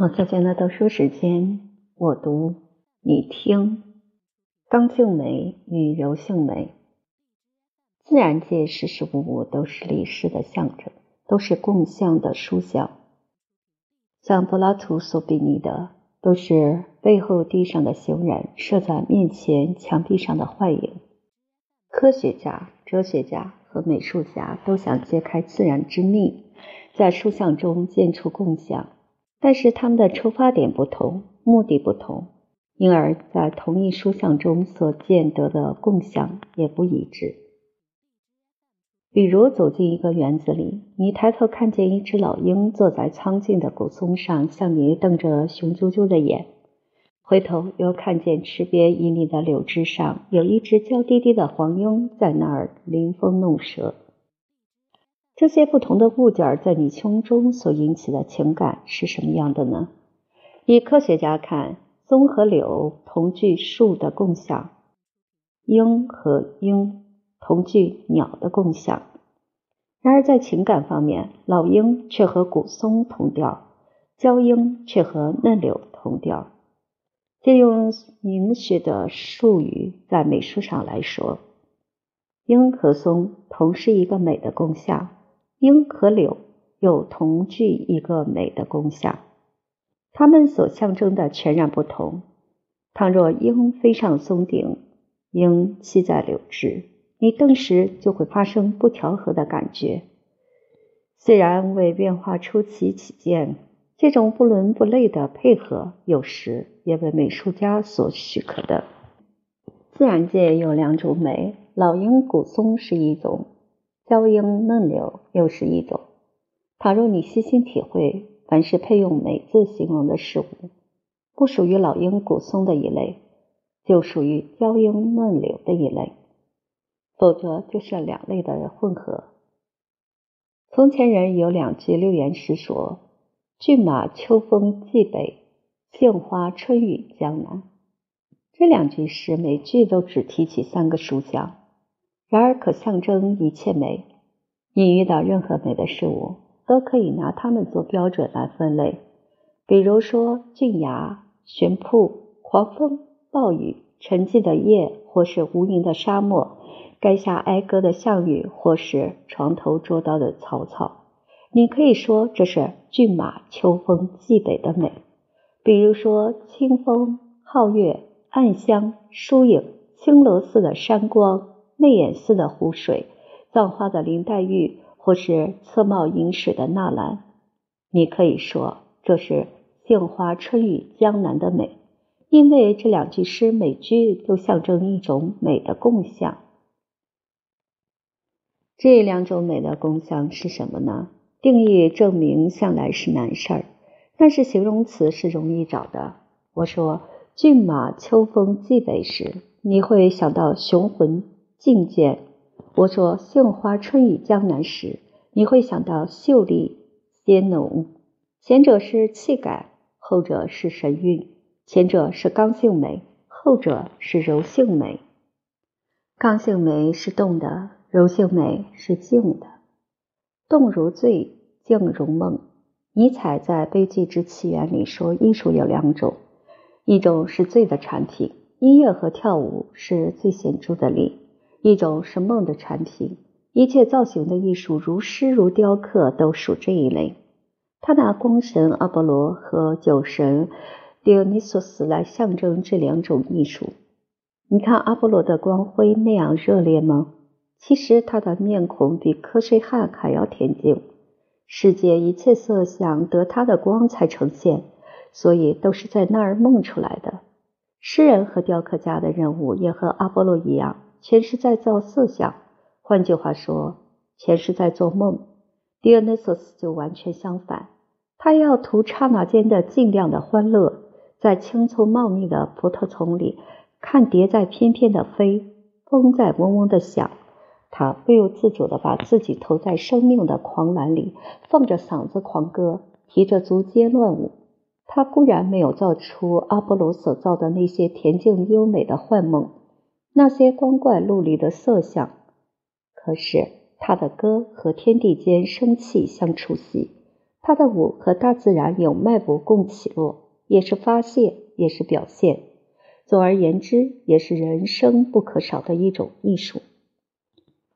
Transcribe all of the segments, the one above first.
我最近的读书时间，我读，你听。刚性美与柔性美，自然界时时物物都是历史的象征，都是共相的书像。像柏拉图所比拟的，都是背后地上的行人射在面前墙壁上的幻影。科学家、哲学家和美术家都想揭开自然之秘，在书像中建出共相。但是他们的出发点不同，目的不同，因而，在同一书像中所见得的共相也不一致。比如走进一个园子里，你抬头看见一只老鹰坐在苍劲的古松上，向你瞪着雄赳赳的眼；回头又看见池边旖旎的柳枝上有一只娇滴滴的黄莺在那儿临风弄舌。这些不同的物件在你胸中所引起的情感是什么样的呢？以科学家看，松和柳同具树的共享，鹰和鹰同具鸟的共享；然而在情感方面，老鹰却和古松同调，娇鹰却和嫩柳同调。借用明学的术语，在美术上来说，鹰和松同是一个美的共享。鹰和柳有同具一个美的功效，它们所象征的全然不同。倘若鹰飞上松顶，鹰栖在柳枝，你顿时就会发生不调和的感觉。虽然为变化出奇起见，这种不伦不类的配合，有时也为美术家所许可的。自然界有两种美，老鹰、古松是一种。娇莺嫩柳又是一种。倘若你细心体会，凡是配用“美”字形容的事物，不属于老鹰古松的一类，就属于娇莺嫩柳的一类，否则就是两类的混合。从前人有两句六言诗说：“骏马秋风蓟北，杏花春雨江南。”这两句诗每句都只提起三个书香。然而，可象征一切美。你遇到任何美的事物，都可以拿它们做标准来分类。比如说，峻崖、悬瀑、狂风、暴雨、沉寂的夜，或是无垠的沙漠；垓下哀歌的项羽，或是床头捉刀的曹操。你可以说这是骏马秋风蓟北的美。比如说，清风、皓月、暗香、疏影、青罗似的山光。媚眼似的湖水，葬花的林黛玉，或是侧帽饮水的纳兰，你可以说这是杏花春雨江南的美，因为这两句诗每句都象征一种美的共相。这两种美的共相是什么呢？定义证明向来是难事儿，但是形容词是容易找的。我说骏马秋风蓟北时，你会想到雄浑。境界。我说“杏花春雨江南”时，你会想到秀丽鲜浓。前者是气概，后者是神韵；前者是刚性美，后者是柔性美。刚性美是动的，柔性美是静的。动如醉，静如梦。尼采在《悲剧之起源》里说，艺术有两种：一种是醉的产品，音乐和跳舞是最显著的例。一种是梦的产品，一切造型的艺术，如诗如雕刻，都属这一类。他拿光神阿波罗和酒神狄奥尼索斯来象征这两种艺术。你看阿波罗的光辉那样热烈吗？其实他的面孔比瞌睡汉还要恬静。世界一切色相得他的光才呈现，所以都是在那儿梦出来的。诗人和雕刻家的任务也和阿波罗一样。前是在造色相，换句话说，前是在做梦。狄俄尼索斯就完全相反，他要图刹那间的尽量的欢乐，在青葱茂密的葡萄丛里看蝶在翩翩的飞，风在嗡嗡的响。他不由自主地把自己投在生命的狂澜里，放着嗓子狂歌，提着足尖乱舞。他固然没有造出阿波罗所造的那些恬静优美的幻梦。那些光怪陆离的色相，可是他的歌和天地间生气相触袭，他的舞和大自然有脉搏共起落，也是发泄，也是表现。总而言之，也是人生不可少的一种艺术。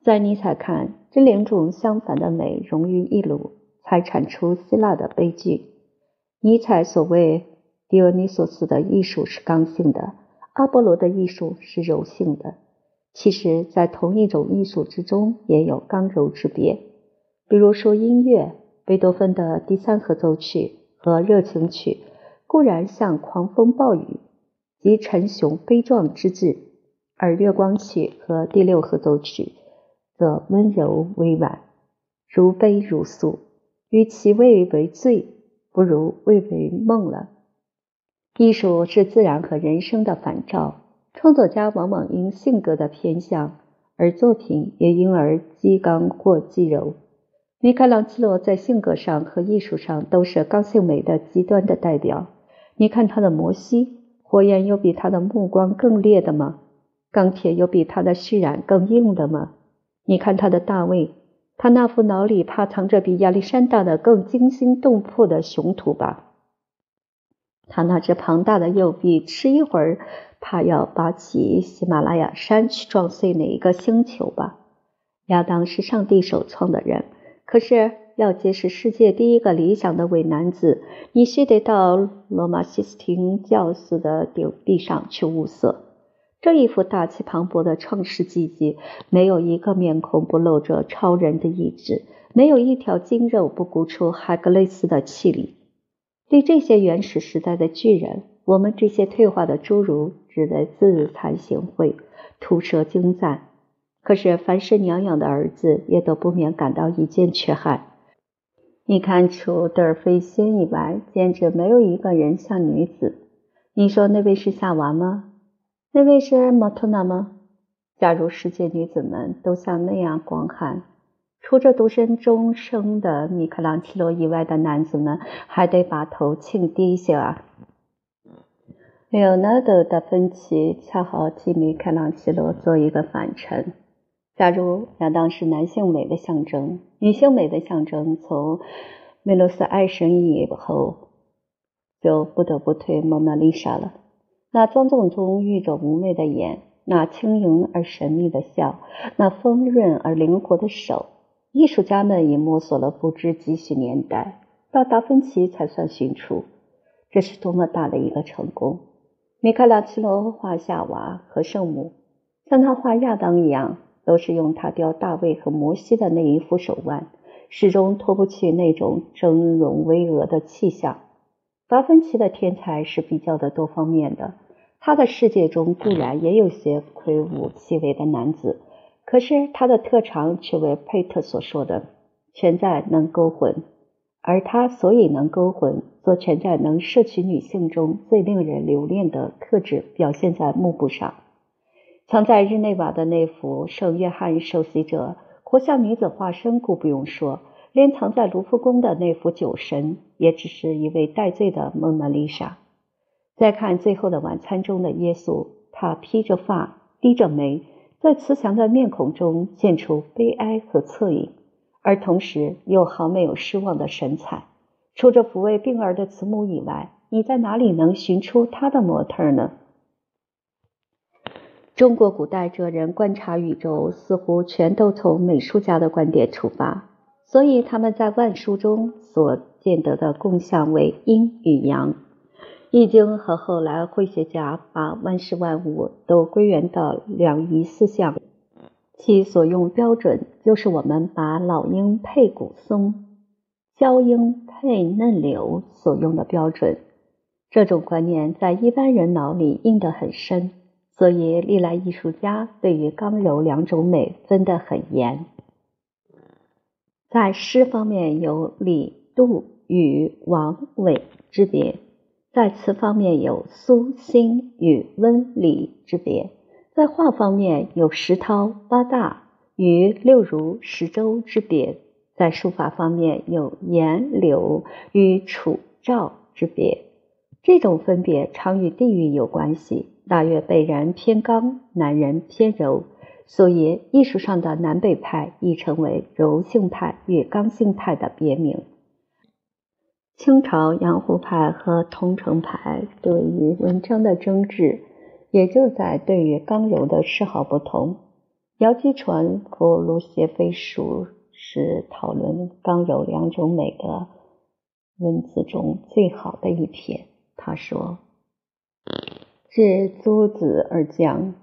在尼采看，这两种相反的美融于一炉，才产出希腊的悲剧。尼采所谓狄俄尼索斯的艺术是刚性的，阿波罗的艺术是柔性的。其实，在同一种艺术之中，也有刚柔之别。比如说音乐，贝多芬的第三合奏曲和热情曲固然像狂风暴雨。及沉雄悲壮之志，而月光曲和第六合奏曲则温柔委婉，如悲如诉。与其谓为醉，不如谓为梦了。艺术是自然和人生的反照，创作家往往因性格的偏向，而作品也因而激刚或激柔。米开朗基罗在性格上和艺术上都是刚性美的极端的代表。你看他的摩西。火焰有比他的目光更烈的吗？钢铁有比他的血染更硬的吗？你看他的大卫，他那副脑里怕藏着比亚历山大的更惊心动魄的雄图吧？他那只庞大的右臂，吃一会儿怕要拔起喜马拉雅山去撞碎哪一个星球吧？亚当是上帝首创的人，可是。要结识世界第一个理想的伪男子，你须得到罗马西斯廷教寺的顶壁上去物色。这一幅大气磅礴的创世纪迹，没有一个面孔不露着超人的意志，没有一条筋肉不鼓出海格雷斯的气力。对这些原始时代的巨人，我们这些退化的侏儒只得自惭形秽，吐舌惊赞。可是，凡是娘养的儿子，也都不免感到一件缺憾。你看，除德尔菲仙以外，简直没有一个人像女子。你说那位是夏娃吗？那位是摩托娜吗？假如世界女子们都像那样光寒，除这独身终生的米开朗基罗以外的男子们，还得把头倾低些啊！莱昂纳多·达芬奇恰好替米开朗基罗做一个反衬。假如亚当是男性美的象征，女性美的象征，从梅洛斯爱神以后，就不得不推蒙娜丽莎了。那庄重中寓着妩媚的眼，那轻盈而神秘的笑，那丰润而灵活的手，艺术家们已摸索了不知几许年代，到达芬奇才算寻出。这是多么大的一个成功！米开朗基罗画夏娃和圣母，像他画亚当一样。都是用他雕大卫和摩西的那一副手腕，始终脱不去那种峥嵘巍峨的气象。达芬奇的天才是比较的多方面的，他的世界中固然也有些魁梧细微的男子，可是他的特长却为佩特所说的，全在能勾魂。而他所以能勾魂，则全在能摄取女性中最令人留恋的特质，表现在幕布上。藏在日内瓦的那幅圣约翰受洗者活像女子化身，故不用说；连藏在卢浮宫的那幅酒神，也只是一位戴罪的蒙娜丽莎。再看《最后的晚餐》中的耶稣，他披着发，低着眉，在慈祥的面孔中现出悲哀和恻隐，而同时又毫没有失望的神采。除着抚慰病儿的慈母以外，你在哪里能寻出他的模特呢？中国古代哲人观察宇宙，似乎全都从美术家的观点出发，所以他们在万书中所见得的共相为阴与阳。易经和后来绘学家把万事万物都归元到两仪四象，其所用标准就是我们把老鹰配古松，娇鹰配嫩柳所用的标准。这种观念在一般人脑里印得很深。所以，历来艺术家对于刚柔两种美分得很严。在诗方面有李、杜、与、王、伟之别；在词方面有苏、辛、与温、李之别；在画方面有石涛、八大与六如、十周之别；在书法方面有颜、柳与楚、赵之别。这种分别常与地域有关系。大约北人偏刚，南人偏柔，所以艺术上的南北派亦称为柔性派与刚性派的别名。清朝杨湖派和桐城派对于文章的争执，也就在对于刚柔的嗜好不同。姚基传和卢谢飞书是讨论刚柔两种美的文字中最好的一篇。他说：“至诸子而将，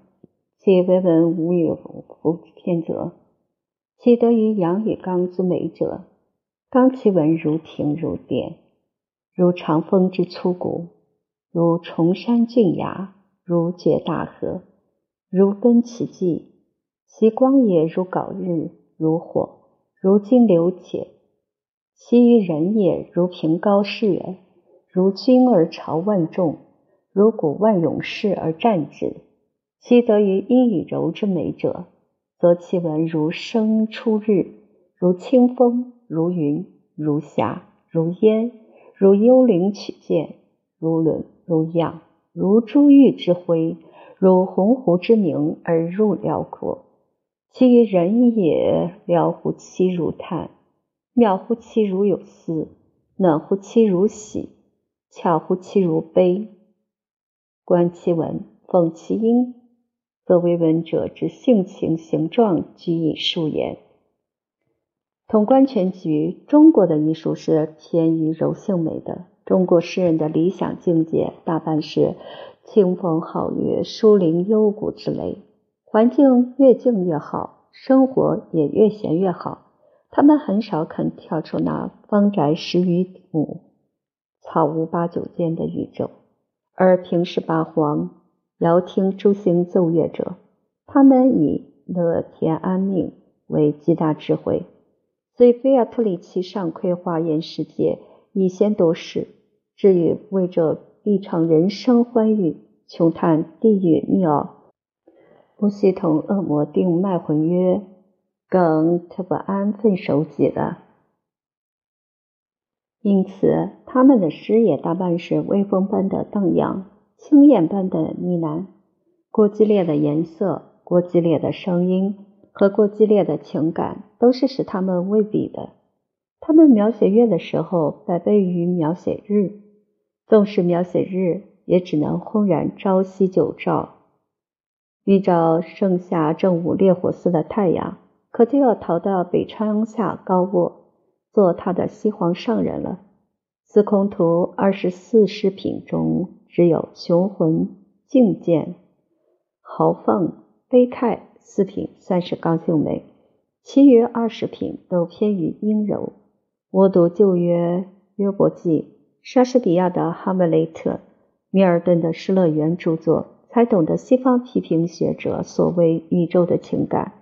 其为文无有不偏者，其得于阳与刚之美者，刚其文如亭如殿。”如长风之粗谷，如崇山峻崖，如绝大河，如奔其迹。其光也如槁日，如火，如金流解。其于人也，如平高士远，如君而朝万众，如古万勇士而战之。其得于阴与柔之美者，则其文如生出日，如清风，如云，如霞，如烟。如幽灵取剑，如轮如漾，如珠玉之辉，如鸿鹄之鸣而入辽阔。其于人也，辽乎其如叹，妙乎其如有思，暖乎其如喜，巧乎其如悲。观其文，讽其音，则为文者之性情形状，居以数言。统观全局，中国的艺术是偏于柔性美的。中国诗人的理想境界大半是清风皓月、疏林幽谷之类，环境越静越好，生活也越闲越好。他们很少肯跳出那方宅十余亩、草屋八九间的宇宙，而平视八荒，遥听诸星奏乐者。他们以乐天安命为极大智慧。所以菲亚特里奇上窥华严世界，以先夺势；至于为这一场人生欢愉，穷探地狱妙，不惜同恶魔定脉魂约，更特不安分守己的。因此，他们的诗也大半是微风般的荡漾，青燕般的呢喃，过激烈的颜色，过激烈的声音。和过激烈的情感都是使他们为比的。他们描写月的时候，百倍于描写日；纵使描写日，也只能轰然朝夕九照，遇着盛夏正午烈火似的太阳，可就要逃到北窗下高卧，做他的西皇上人了。司空图二十四诗品中，只有雄浑、静见、豪放、悲慨。四品算是刚性美，其余二十品都偏于阴柔。我读旧约《约伯记》，莎士比亚的《哈姆雷特》，米尔顿的《失乐园》著作，才懂得西方批评学者所谓宇宙的情感。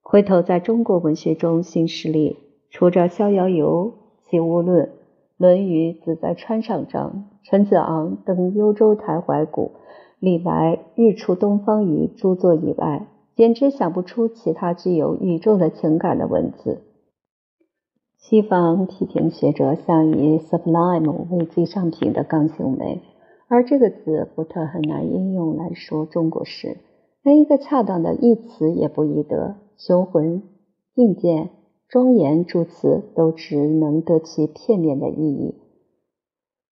回头在中国文学中新势力，除着《逍遥游》《齐物论》《论语》《子在川上章》陈子昂等幽州台怀古、李白《日出东方雨》著作以外，简直想不出其他具有宇宙的情感的文字。西方批评学者想以 sublime 为最上品的刚性美，而这个字不特很难应用来说中国诗，连一个恰当的义词也不易得。雄浑、硬健、庄严诸词都只能得其片面的意义。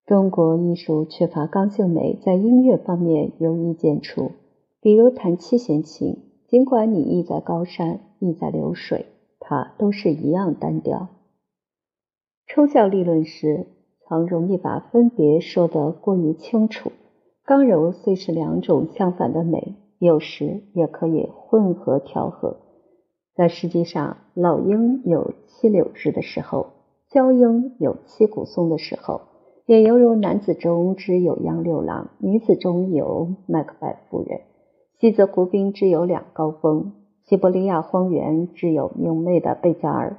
中国艺术缺乏刚性美，在音乐方面有意见处，比如弹七弦琴。尽管你意在高山，意在流水，它都是一样单调。抽象立论时，常容易把分别说得过于清楚。刚柔虽是两种相反的美，有时也可以混合调和。但实际上，老鹰有七柳枝的时候，娇鹰有七古松的时候，也犹如男子中只有杨六郎，女子中有麦克白夫人。西泽湖滨只有两高峰，西伯利亚荒原只有明媚的贝加尔。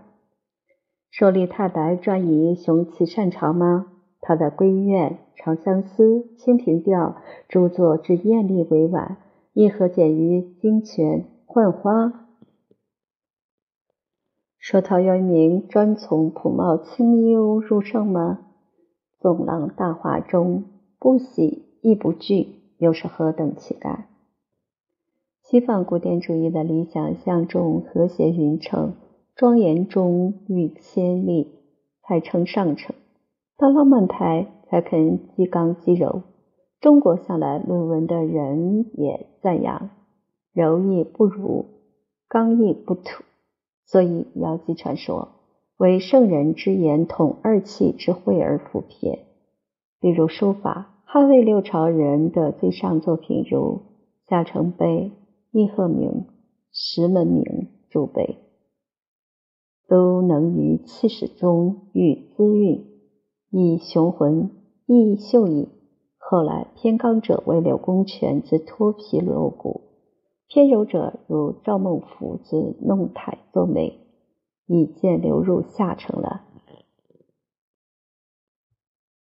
说李太白专以雄奇擅长吗？他的闺怨、长相思、清平调著作之艳丽委婉，亦何简于金泉浣花？说陶渊明专从朴茂清幽入胜吗？纵浪大化中，不喜亦不惧，又是何等气概？西方古典主义的理想向重和谐匀称，庄严中遇先例，才称上乘。到浪漫派才肯激刚激柔。中国向来论文的人也赞扬柔亦不如，刚亦不土，所以姚继传说为圣人之言统二气之会而复撇。比如书法，汉魏六朝人的最上作品如夏承碑、叶鹤鸣、石门铭诸碑，都能于气势中寓滋韵，以雄浑，亦秀逸。后来偏刚者为柳公权之脱皮露骨，偏柔者如赵孟俯之弄态作美，以渐流入下乘了。